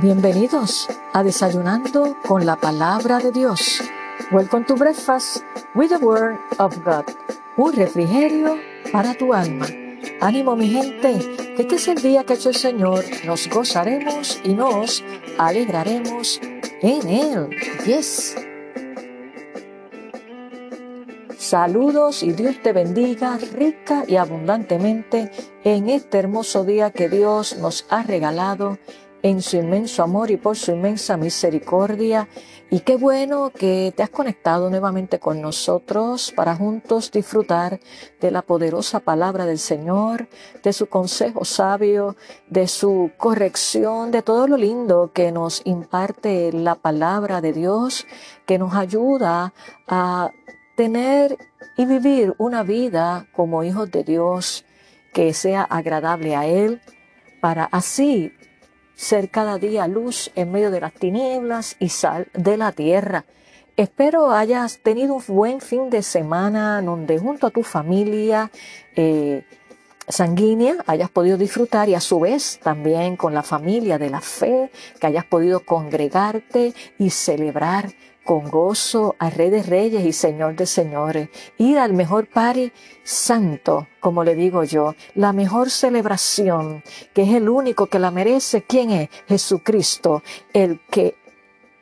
Bienvenidos a Desayunando con la Palabra de Dios. Welcome to Breakfast with the Word of God. Un refrigerio para tu alma. Ánimo mi gente, que este es el día que ha hecho el Señor. Nos gozaremos y nos alegraremos en Él. Yes. Saludos y Dios te bendiga rica y abundantemente en este hermoso día que Dios nos ha regalado en su inmenso amor y por su inmensa misericordia. Y qué bueno que te has conectado nuevamente con nosotros para juntos disfrutar de la poderosa palabra del Señor, de su consejo sabio, de su corrección, de todo lo lindo que nos imparte la palabra de Dios, que nos ayuda a tener y vivir una vida como hijos de Dios que sea agradable a Él, para así ser cada día luz en medio de las tinieblas y sal de la tierra. Espero hayas tenido un buen fin de semana donde junto a tu familia eh, sanguínea hayas podido disfrutar y a su vez también con la familia de la fe, que hayas podido congregarte y celebrar con gozo al Rey de Reyes y Señor de Señores, ir al mejor party santo, como le digo yo, la mejor celebración, que es el único que la merece. ¿Quién es? Jesucristo, el que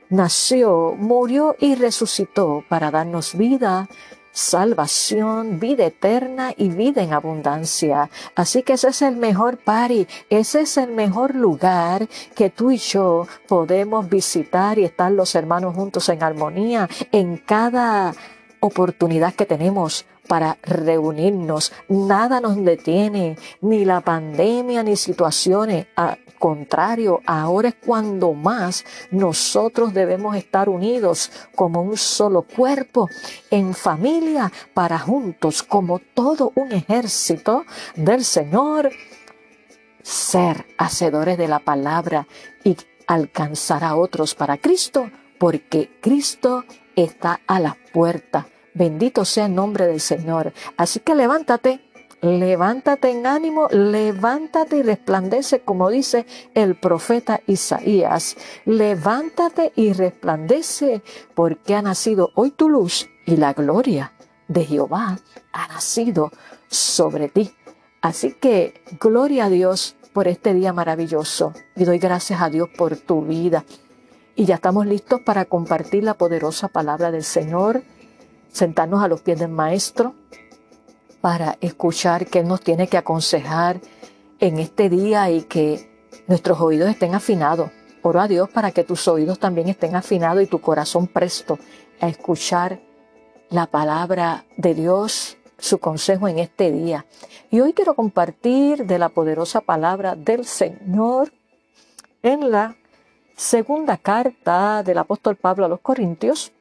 nació, murió y resucitó para darnos vida, salvación, vida eterna y vida en abundancia. Así que ese es el mejor party, ese es el mejor lugar que tú y yo podemos visitar y estar los hermanos juntos en armonía en cada oportunidad que tenemos para reunirnos. Nada nos detiene, ni la pandemia, ni situaciones. Al contrario, ahora es cuando más nosotros debemos estar unidos como un solo cuerpo, en familia, para juntos, como todo un ejército del Señor, ser hacedores de la palabra y alcanzar a otros para Cristo, porque Cristo está a la puerta Bendito sea el nombre del Señor. Así que levántate, levántate en ánimo, levántate y resplandece, como dice el profeta Isaías. Levántate y resplandece, porque ha nacido hoy tu luz y la gloria de Jehová ha nacido sobre ti. Así que gloria a Dios por este día maravilloso y doy gracias a Dios por tu vida. Y ya estamos listos para compartir la poderosa palabra del Señor sentarnos a los pies del Maestro para escuchar qué nos tiene que aconsejar en este día y que nuestros oídos estén afinados. Oro a Dios para que tus oídos también estén afinados y tu corazón presto a escuchar la palabra de Dios, su consejo en este día. Y hoy quiero compartir de la poderosa palabra del Señor en la segunda carta del apóstol Pablo a los Corintios,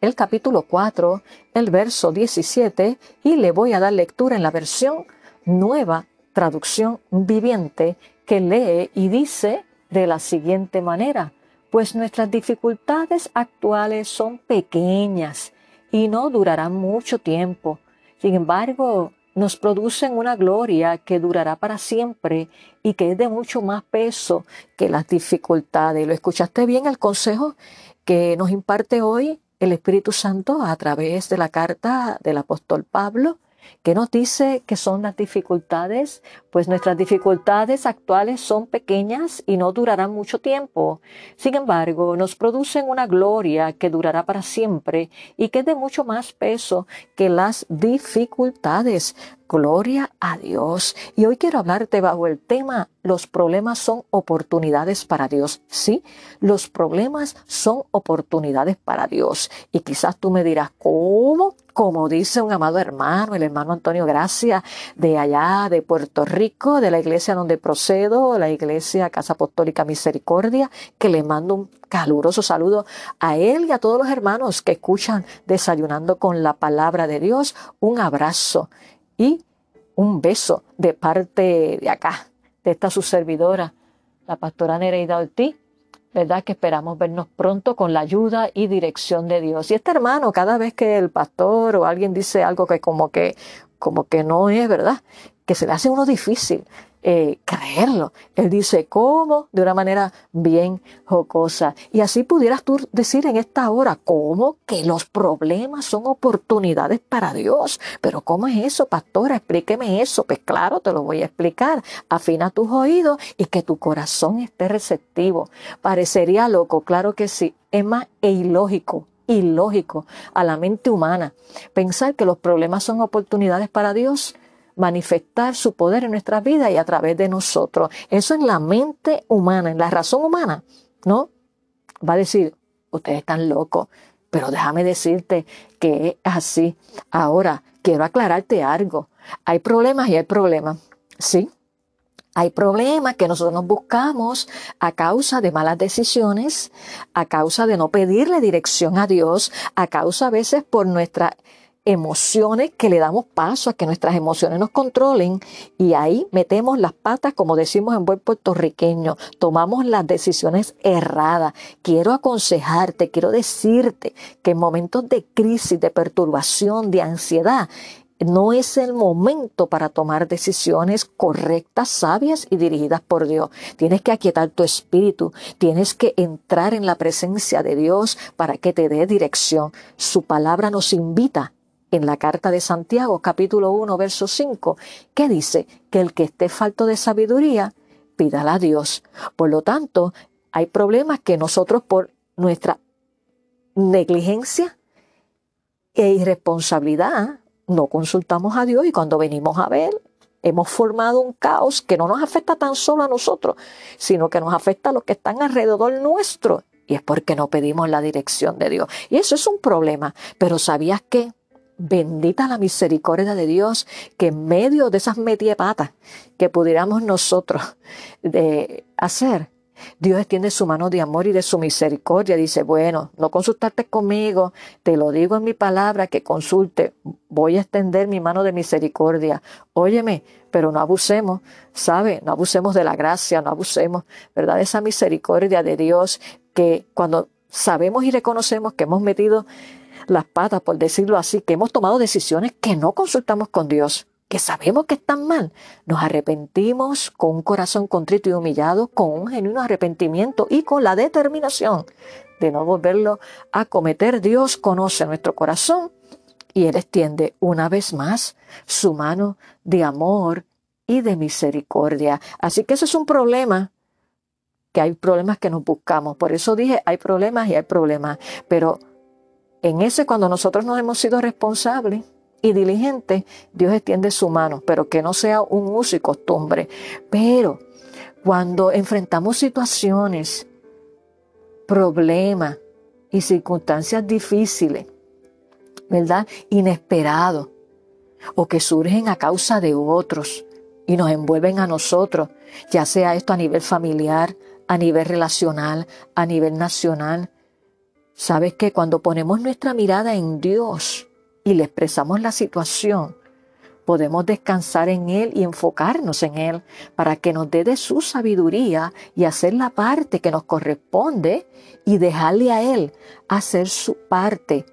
el capítulo 4, el verso 17, y le voy a dar lectura en la versión nueva, traducción viviente, que lee y dice de la siguiente manera, pues nuestras dificultades actuales son pequeñas y no durarán mucho tiempo. Sin embargo, nos producen una gloria que durará para siempre y que es de mucho más peso que las dificultades. ¿Lo escuchaste bien el consejo que nos imparte hoy el Espíritu Santo a través de la carta del apóstol Pablo, que nos dice que son las dificultades, pues nuestras dificultades actuales son pequeñas y no durarán mucho tiempo. Sin embargo, nos producen una gloria que durará para siempre y que es de mucho más peso que las dificultades. Gloria a Dios. Y hoy quiero hablarte bajo el tema, los problemas son oportunidades para Dios. Sí, los problemas son oportunidades para Dios. Y quizás tú me dirás, ¿cómo? Como dice un amado hermano, el hermano Antonio Gracia, de allá, de Puerto Rico, de la iglesia donde procedo, la iglesia Casa Apostólica Misericordia, que le mando un caluroso saludo a él y a todos los hermanos que escuchan desayunando con la palabra de Dios. Un abrazo y un beso de parte de acá, de esta su servidora, la pastora Nereida Ortiz, ¿verdad? Que esperamos vernos pronto con la ayuda y dirección de Dios. Y este hermano, cada vez que el pastor o alguien dice algo que como que, como que no es, ¿verdad? que se le hace uno difícil eh, creerlo. Él dice, ¿cómo? De una manera bien jocosa. Y así pudieras tú decir en esta hora, ¿cómo? Que los problemas son oportunidades para Dios. Pero ¿cómo es eso, pastora? Explíqueme eso. Pues claro, te lo voy a explicar. Afina tus oídos y que tu corazón esté receptivo. Parecería loco, claro que sí. Es más e ilógico ilógico a la mente humana pensar que los problemas son oportunidades para Dios manifestar su poder en nuestras vidas y a través de nosotros. Eso en la mente humana, en la razón humana, ¿no? Va a decir, ustedes están locos, pero déjame decirte que es así. Ahora, quiero aclararte algo. Hay problemas y hay problemas, ¿sí? Hay problemas que nosotros nos buscamos a causa de malas decisiones, a causa de no pedirle dirección a Dios, a causa a veces por nuestra emociones que le damos paso a que nuestras emociones nos controlen y ahí metemos las patas, como decimos en buen puertorriqueño, tomamos las decisiones erradas. Quiero aconsejarte, quiero decirte que en momentos de crisis, de perturbación, de ansiedad, no es el momento para tomar decisiones correctas, sabias y dirigidas por Dios. Tienes que aquietar tu espíritu, tienes que entrar en la presencia de Dios para que te dé dirección. Su palabra nos invita en la carta de Santiago, capítulo 1, verso 5, que dice que el que esté falto de sabiduría, pídala a Dios. Por lo tanto, hay problemas que nosotros por nuestra negligencia e irresponsabilidad no consultamos a Dios y cuando venimos a ver, hemos formado un caos que no nos afecta tan solo a nosotros, sino que nos afecta a los que están alrededor nuestro. Y es porque no pedimos la dirección de Dios. Y eso es un problema. Pero ¿sabías qué? Bendita la misericordia de Dios que en medio de esas patas que pudiéramos nosotros de hacer, Dios extiende su mano de amor y de su misericordia. Dice, bueno, no consultaste conmigo, te lo digo en mi palabra, que consulte, voy a extender mi mano de misericordia. Óyeme, pero no abusemos, ¿sabe? No abusemos de la gracia, no abusemos, ¿verdad? De esa misericordia de Dios que cuando sabemos y reconocemos que hemos metido las patas, por decirlo así, que hemos tomado decisiones que no consultamos con Dios, que sabemos que están mal, nos arrepentimos con un corazón contrito y humillado, con un genuino arrepentimiento y con la determinación de no volverlo a cometer. Dios conoce nuestro corazón y Él extiende una vez más su mano de amor y de misericordia. Así que eso es un problema, que hay problemas que nos buscamos. Por eso dije, hay problemas y hay problemas. Pero en ese, cuando nosotros nos hemos sido responsables y diligentes, Dios extiende su mano, pero que no sea un uso y costumbre. Pero cuando enfrentamos situaciones, problemas y circunstancias difíciles, ¿verdad? Inesperados, o que surgen a causa de otros y nos envuelven a nosotros, ya sea esto a nivel familiar, a nivel relacional, a nivel nacional, Sabes que cuando ponemos nuestra mirada en Dios y le expresamos la situación, podemos descansar en Él y enfocarnos en Él para que nos dé de su sabiduría y hacer la parte que nos corresponde y dejarle a Él hacer su parte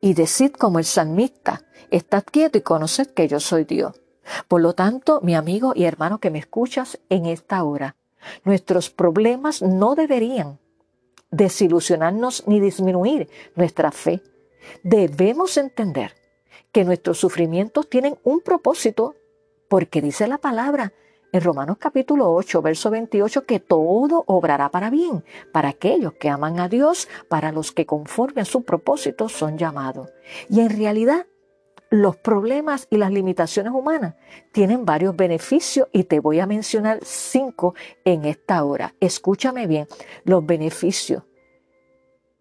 y decir como el salmista, estad quieto y conoced que yo soy Dios. Por lo tanto, mi amigo y hermano que me escuchas en esta hora, nuestros problemas no deberían desilusionarnos ni disminuir nuestra fe. Debemos entender que nuestros sufrimientos tienen un propósito, porque dice la palabra en Romanos capítulo 8, verso 28, que todo obrará para bien, para aquellos que aman a Dios, para los que conforme a su propósito son llamados. Y en realidad, los problemas y las limitaciones humanas tienen varios beneficios y te voy a mencionar cinco en esta hora. Escúchame bien, los beneficios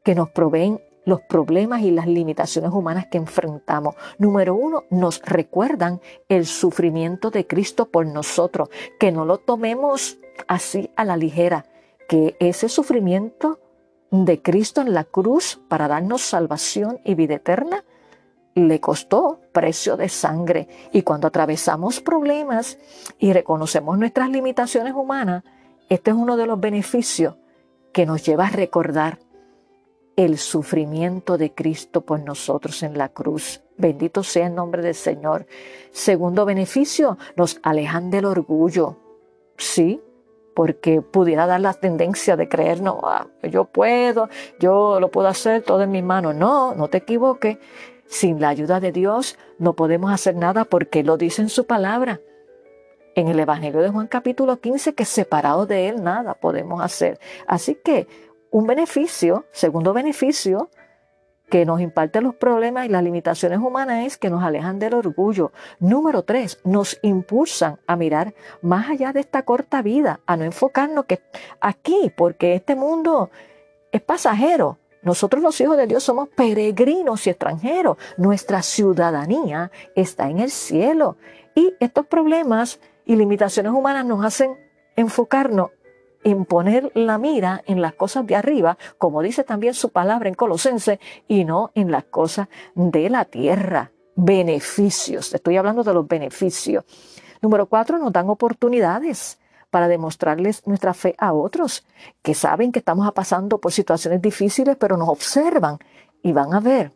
que nos proveen los problemas y las limitaciones humanas que enfrentamos. Número uno, nos recuerdan el sufrimiento de Cristo por nosotros, que no lo tomemos así a la ligera, que ese sufrimiento de Cristo en la cruz para darnos salvación y vida eterna le costó precio de sangre. Y cuando atravesamos problemas y reconocemos nuestras limitaciones humanas, este es uno de los beneficios que nos lleva a recordar el sufrimiento de Cristo por nosotros en la cruz. Bendito sea el nombre del Señor. Segundo beneficio, nos alejan del orgullo. Sí, porque pudiera dar la tendencia de creer, no, ah, yo puedo, yo lo puedo hacer todo en mis manos. No, no te equivoques. Sin la ayuda de Dios no podemos hacer nada porque lo dice en su palabra. En el Evangelio de Juan capítulo 15, que separado de Él nada podemos hacer. Así que un beneficio, segundo beneficio, que nos imparte los problemas y las limitaciones humanas es que nos alejan del orgullo. Número tres, nos impulsan a mirar más allá de esta corta vida, a no enfocarnos que aquí, porque este mundo es pasajero. Nosotros los hijos de Dios somos peregrinos y extranjeros. Nuestra ciudadanía está en el cielo. Y estos problemas y limitaciones humanas nos hacen enfocarnos en poner la mira en las cosas de arriba, como dice también su palabra en Colosense, y no en las cosas de la tierra. Beneficios, estoy hablando de los beneficios. Número cuatro, nos dan oportunidades para demostrarles nuestra fe a otros, que saben que estamos pasando por situaciones difíciles, pero nos observan y van a ver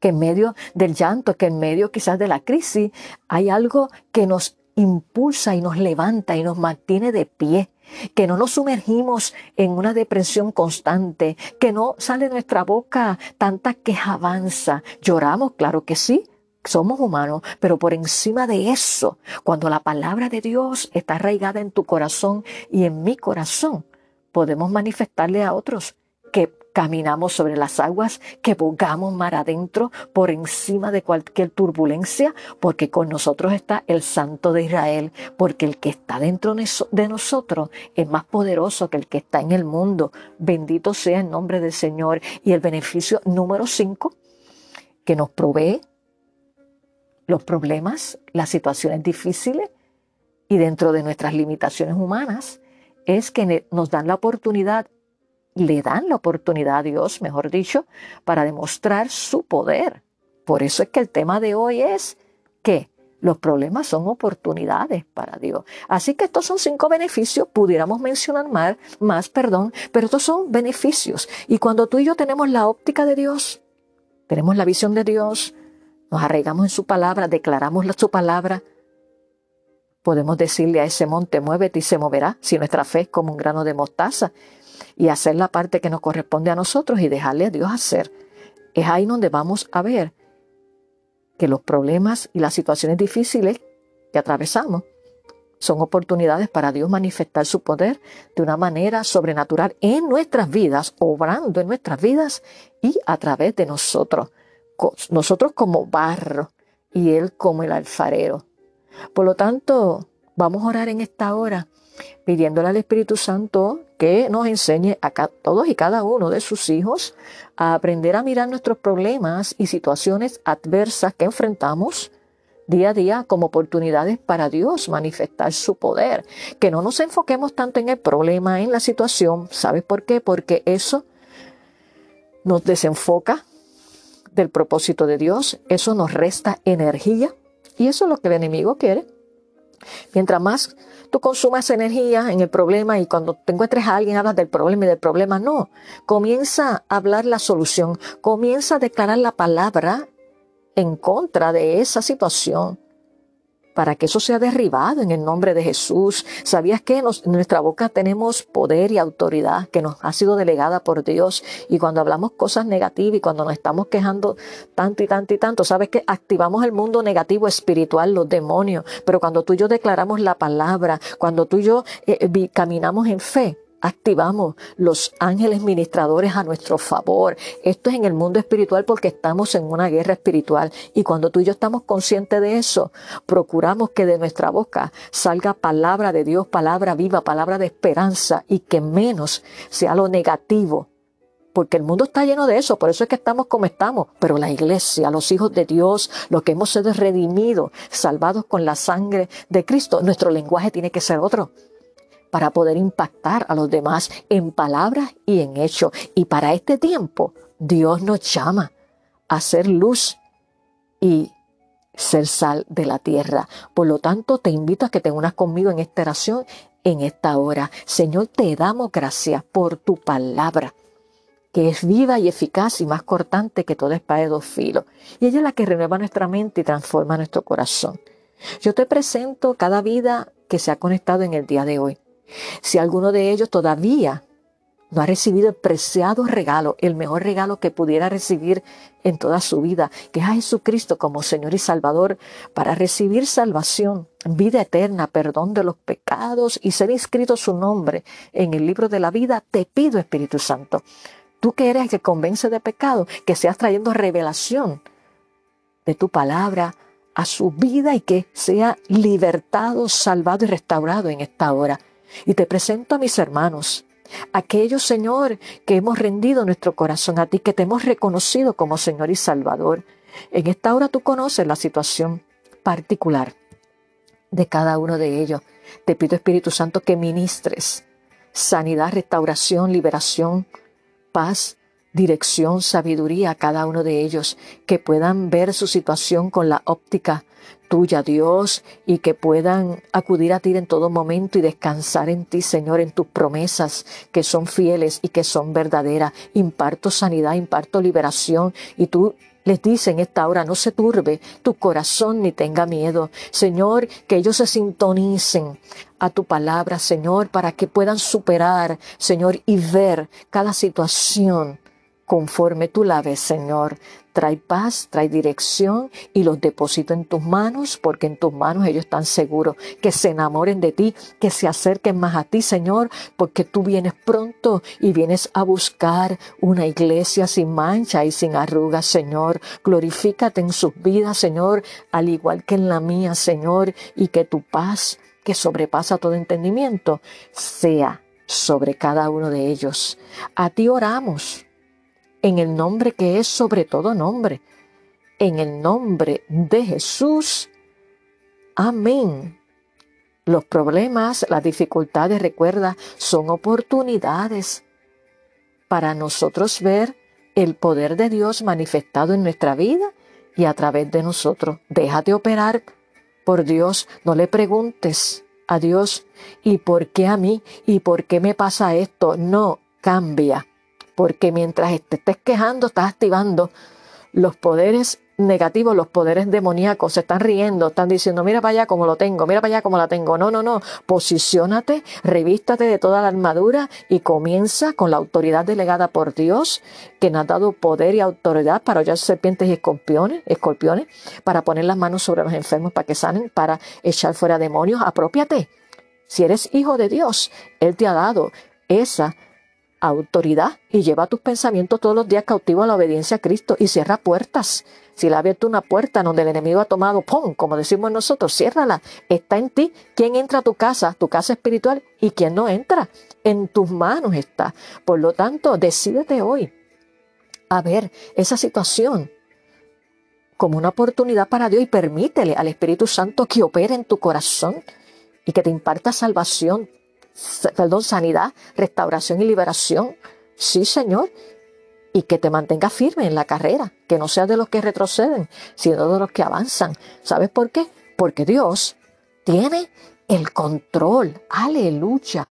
que en medio del llanto, que en medio quizás de la crisis, hay algo que nos impulsa y nos levanta y nos mantiene de pie, que no nos sumergimos en una depresión constante, que no sale de nuestra boca tanta quejabanza. Lloramos, claro que sí, somos humanos, pero por encima de eso, cuando la palabra de Dios está arraigada en tu corazón y en mi corazón, podemos manifestarle a otros que caminamos sobre las aguas, que bogamos mar adentro por encima de cualquier turbulencia, porque con nosotros está el Santo de Israel, porque el que está dentro de nosotros es más poderoso que el que está en el mundo. Bendito sea el nombre del Señor. Y el beneficio número cinco, que nos provee los problemas, las situaciones difíciles y dentro de nuestras limitaciones humanas, es que nos dan la oportunidad le dan la oportunidad a Dios, mejor dicho, para demostrar su poder. Por eso es que el tema de hoy es que los problemas son oportunidades para Dios. Así que estos son cinco beneficios, pudiéramos mencionar más, más, perdón, pero estos son beneficios. Y cuando tú y yo tenemos la óptica de Dios, tenemos la visión de Dios, nos arraigamos en su palabra, declaramos su palabra, podemos decirle a ese monte, muévete y se moverá, si nuestra fe es como un grano de mostaza y hacer la parte que nos corresponde a nosotros y dejarle a Dios hacer. Es ahí donde vamos a ver que los problemas y las situaciones difíciles que atravesamos son oportunidades para Dios manifestar su poder de una manera sobrenatural en nuestras vidas, obrando en nuestras vidas y a través de nosotros. Nosotros como barro y Él como el alfarero. Por lo tanto, vamos a orar en esta hora pidiéndole al Espíritu Santo que nos enseñe a todos y cada uno de sus hijos a aprender a mirar nuestros problemas y situaciones adversas que enfrentamos día a día como oportunidades para Dios manifestar su poder. Que no nos enfoquemos tanto en el problema, en la situación. ¿Sabes por qué? Porque eso nos desenfoca del propósito de Dios, eso nos resta energía y eso es lo que el enemigo quiere. Mientras más tú consumas energía en el problema y cuando te encuentres a alguien hablas del problema y del problema, no. Comienza a hablar la solución, comienza a declarar la palabra en contra de esa situación para que eso sea derribado en el nombre de Jesús. ¿Sabías que en nuestra boca tenemos poder y autoridad que nos ha sido delegada por Dios? Y cuando hablamos cosas negativas y cuando nos estamos quejando tanto y tanto y tanto, sabes que activamos el mundo negativo espiritual, los demonios. Pero cuando tú y yo declaramos la palabra, cuando tú y yo eh, eh, caminamos en fe, activamos los ángeles ministradores a nuestro favor. Esto es en el mundo espiritual porque estamos en una guerra espiritual y cuando tú y yo estamos conscientes de eso, procuramos que de nuestra boca salga palabra de Dios, palabra viva, palabra de esperanza y que menos sea lo negativo porque el mundo está lleno de eso, por eso es que estamos como estamos. Pero la iglesia, los hijos de Dios, los que hemos sido redimidos, salvados con la sangre de Cristo, nuestro lenguaje tiene que ser otro para poder impactar a los demás en palabras y en hechos. Y para este tiempo, Dios nos llama a ser luz y ser sal de la tierra. Por lo tanto, te invito a que te unas conmigo en esta oración en esta hora. Señor, te damos gracias por tu palabra. que es viva y eficaz y más cortante que toda espada de dos filos. Y ella es la que renueva nuestra mente y transforma nuestro corazón. Yo te presento cada vida que se ha conectado en el día de hoy. Si alguno de ellos todavía no ha recibido el preciado regalo, el mejor regalo que pudiera recibir en toda su vida, que es a Jesucristo como Señor y Salvador, para recibir salvación, vida eterna, perdón de los pecados y ser inscrito su nombre en el libro de la vida, te pido Espíritu Santo, tú que eres el que convence de pecado, que seas trayendo revelación de tu palabra a su vida y que sea libertado, salvado y restaurado en esta hora. Y te presento a mis hermanos, aquellos, Señor, que hemos rendido nuestro corazón a ti, que te hemos reconocido como Señor y Salvador. En esta hora tú conoces la situación particular de cada uno de ellos. Te pido, Espíritu Santo, que ministres sanidad, restauración, liberación, paz, dirección, sabiduría a cada uno de ellos, que puedan ver su situación con la óptica tuya, Dios, y que puedan acudir a ti en todo momento y descansar en ti, Señor, en tus promesas que son fieles y que son verdaderas. Imparto sanidad, imparto liberación y tú les dices en esta hora, no se turbe tu corazón ni tenga miedo. Señor, que ellos se sintonicen a tu palabra, Señor, para que puedan superar, Señor, y ver cada situación conforme tú la ves, Señor. Trae paz, trae dirección y los deposito en tus manos, porque en tus manos ellos están seguros. Que se enamoren de ti, que se acerquen más a ti, Señor, porque tú vienes pronto y vienes a buscar una iglesia sin mancha y sin arrugas, Señor. Glorifícate en sus vidas, Señor, al igual que en la mía, Señor, y que tu paz, que sobrepasa todo entendimiento, sea sobre cada uno de ellos. A ti oramos en el nombre que es sobre todo nombre, en el nombre de Jesús. Amén. Los problemas, las dificultades, recuerda, son oportunidades para nosotros ver el poder de Dios manifestado en nuestra vida y a través de nosotros. Déjate operar por Dios, no le preguntes a Dios, ¿y por qué a mí? ¿Y por qué me pasa esto? No, cambia porque mientras te estés quejando, estás activando los poderes negativos, los poderes demoníacos, se están riendo, están diciendo, mira para allá como lo tengo, mira para allá como la tengo. No, no, no, posiciónate, revístate de toda la armadura y comienza con la autoridad delegada por Dios, que nos ha dado poder y autoridad para hollar serpientes y escorpiones, escorpiones, para poner las manos sobre los enfermos para que sanen, para echar fuera demonios. Apropiate. Si eres hijo de Dios, Él te ha dado esa autoridad y lleva tus pensamientos todos los días cautivo a la obediencia a Cristo y cierra puertas. Si le ha abierto una puerta donde el enemigo ha tomado, ¡pum! Como decimos nosotros, ciérrala. Está en ti. ¿Quién entra a tu casa, tu casa espiritual, y quién no entra? En tus manos está. Por lo tanto, decídete hoy a ver esa situación como una oportunidad para Dios y permítele al Espíritu Santo que opere en tu corazón y que te imparta salvación, perdón, sanidad, restauración y liberación. Sí, Señor. Y que te mantenga firme en la carrera, que no seas de los que retroceden, sino de los que avanzan. ¿Sabes por qué? Porque Dios tiene el control. Aleluya.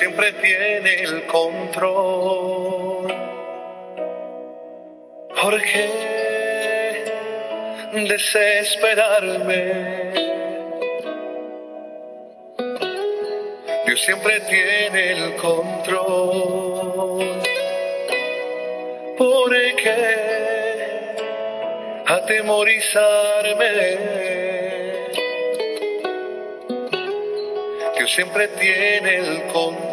Siempre tiene el control. ¿Por qué desesperarme? Dios siempre tiene el control. ¿Por qué atemorizarme? Siempre tiene el control.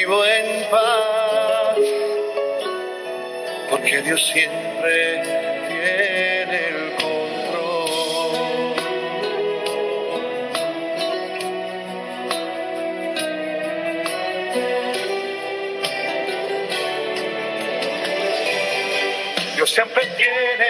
vivo en paz, porque Dios siempre tiene el control. Dios siempre tiene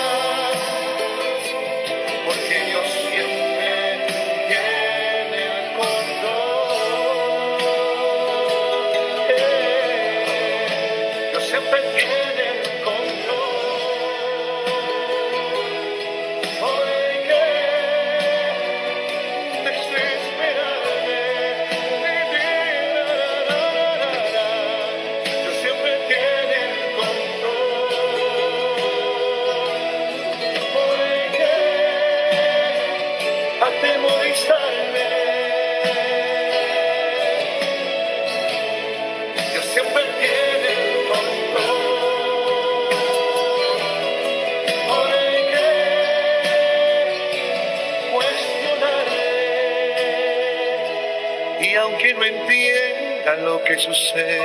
aunque no entienda lo que sucede,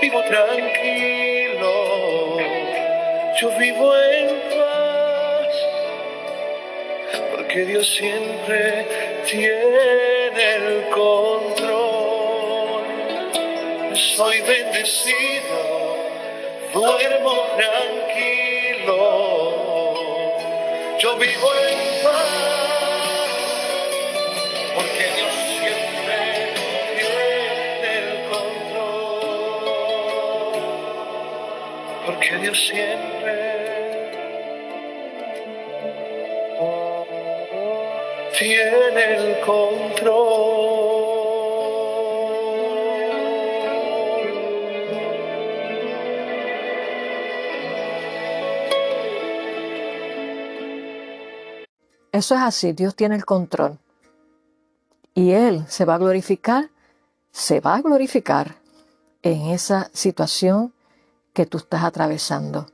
vivo tranquilo. Yo vivo en paz, porque Dios siempre tiene el control. Soy bendecido, duermo tranquilo. Yo vivo en paz, Siempre tiene el control. Eso es así, Dios tiene el control. Y Él se va a glorificar, se va a glorificar en esa situación que tú estás atravesando.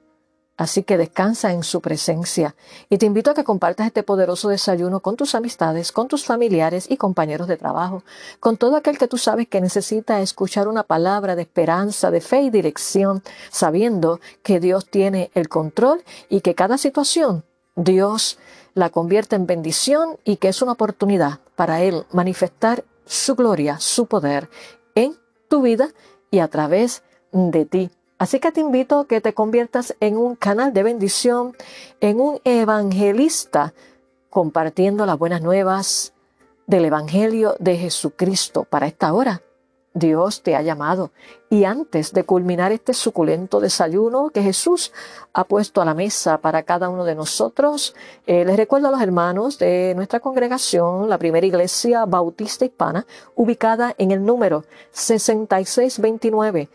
Así que descansa en su presencia y te invito a que compartas este poderoso desayuno con tus amistades, con tus familiares y compañeros de trabajo, con todo aquel que tú sabes que necesita escuchar una palabra de esperanza, de fe y dirección, sabiendo que Dios tiene el control y que cada situación Dios la convierte en bendición y que es una oportunidad para Él manifestar su gloria, su poder en tu vida y a través de ti. Así que te invito a que te conviertas en un canal de bendición, en un evangelista, compartiendo las buenas nuevas del Evangelio de Jesucristo para esta hora. Dios te ha llamado y antes de culminar este suculento desayuno que Jesús ha puesto a la mesa para cada uno de nosotros, eh, les recuerdo a los hermanos de nuestra congregación, la primera iglesia bautista hispana, ubicada en el número 6629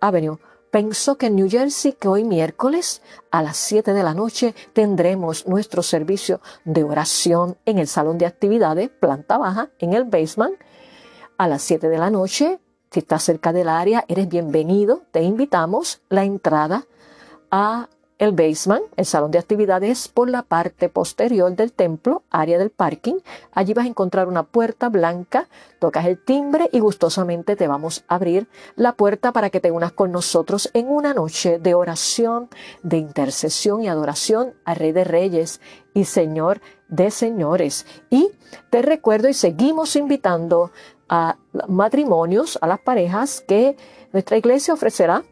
Avenue, pensó que en New Jersey que hoy miércoles a las 7 de la noche tendremos nuestro servicio de oración en el salón de actividades, planta baja, en el basement, a las 7 de la noche. Si estás cerca del área, eres bienvenido. Te invitamos. La entrada a El basement, el salón de actividades, por la parte posterior del templo, área del parking. Allí vas a encontrar una puerta blanca, tocas el timbre y gustosamente te vamos a abrir la puerta para que te unas con nosotros en una noche de oración, de intercesión y adoración al Rey de Reyes y Señor de Señores. Y te recuerdo y seguimos invitando a matrimonios, a las parejas que nuestra iglesia ofrecerá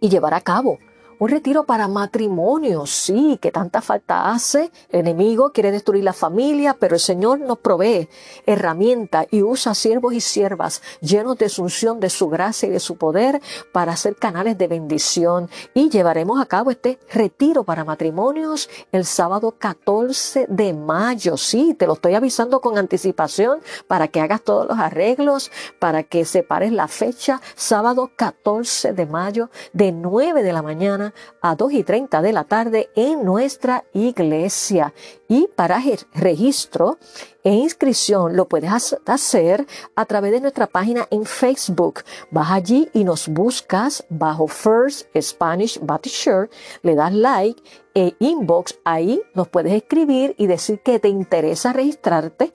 y llevará a cabo un retiro para matrimonios, sí, que tanta falta hace. El enemigo quiere destruir la familia, pero el Señor nos provee herramientas y usa siervos y siervas llenos de asunción de su gracia y de su poder para ser canales de bendición. Y llevaremos a cabo este retiro para matrimonios el sábado 14 de mayo. Sí, te lo estoy avisando con anticipación para que hagas todos los arreglos, para que separes la fecha. Sábado 14 de mayo de 9 de la mañana a 2 y 30 de la tarde en nuestra iglesia. Y para registro e inscripción lo puedes hacer a través de nuestra página en Facebook. Vas allí y nos buscas bajo First Spanish Baptist Church, le das like e inbox, ahí nos puedes escribir y decir que te interesa registrarte.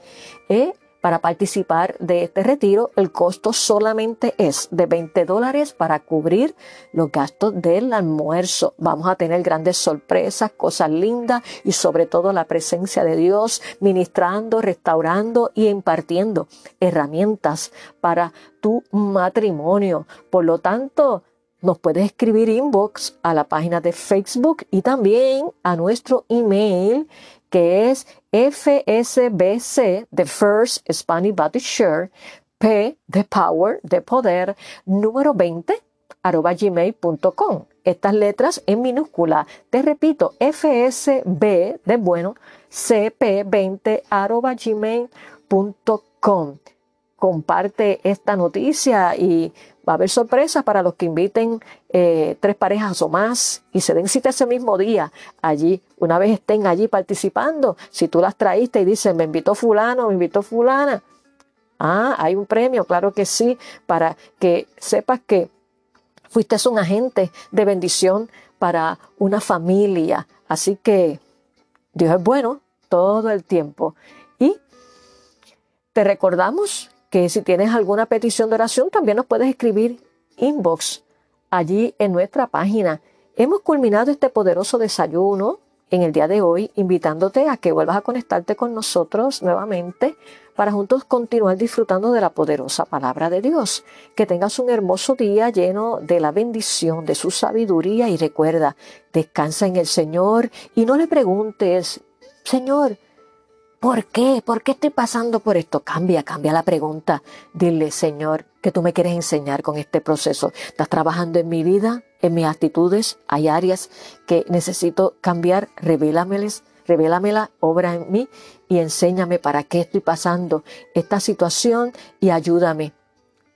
Eh, para participar de este retiro, el costo solamente es de 20 dólares para cubrir los gastos del almuerzo. Vamos a tener grandes sorpresas, cosas lindas y sobre todo la presencia de Dios ministrando, restaurando y impartiendo herramientas para tu matrimonio. Por lo tanto, nos puedes escribir inbox a la página de Facebook y también a nuestro email que es FSBC, The First Spanish Baptist Church, P de Power, de Poder, número 20, arroba gmail.com. Estas letras en minúscula. Te repito, FSB de bueno, CP20 arroba gmail.com. Comparte esta noticia y Va a haber sorpresas para los que inviten eh, tres parejas o más y se den cita ese mismo día allí, una vez estén allí participando. Si tú las traíste y dicen, me invitó fulano, me invitó fulana. Ah, hay un premio, claro que sí, para que sepas que fuiste un agente de bendición para una familia. Así que Dios es bueno todo el tiempo. Y te recordamos que si tienes alguna petición de oración, también nos puedes escribir inbox allí en nuestra página. Hemos culminado este poderoso desayuno en el día de hoy, invitándote a que vuelvas a conectarte con nosotros nuevamente para juntos continuar disfrutando de la poderosa palabra de Dios. Que tengas un hermoso día lleno de la bendición, de su sabiduría y recuerda, descansa en el Señor y no le preguntes, Señor, ¿Por qué? ¿Por qué estoy pasando por esto? Cambia, cambia la pregunta. Dile, Señor, que tú me quieres enseñar con este proceso. ¿Estás trabajando en mi vida, en mis actitudes? ¿Hay áreas que necesito cambiar? Revélameles, revélamela, obra en mí y enséñame para qué estoy pasando esta situación y ayúdame,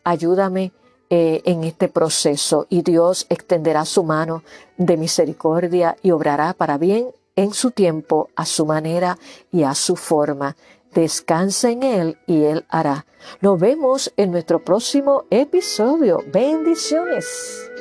ayúdame eh, en este proceso y Dios extenderá su mano de misericordia y obrará para bien en su tiempo, a su manera y a su forma. Descansa en Él y Él hará. Nos vemos en nuestro próximo episodio. Bendiciones.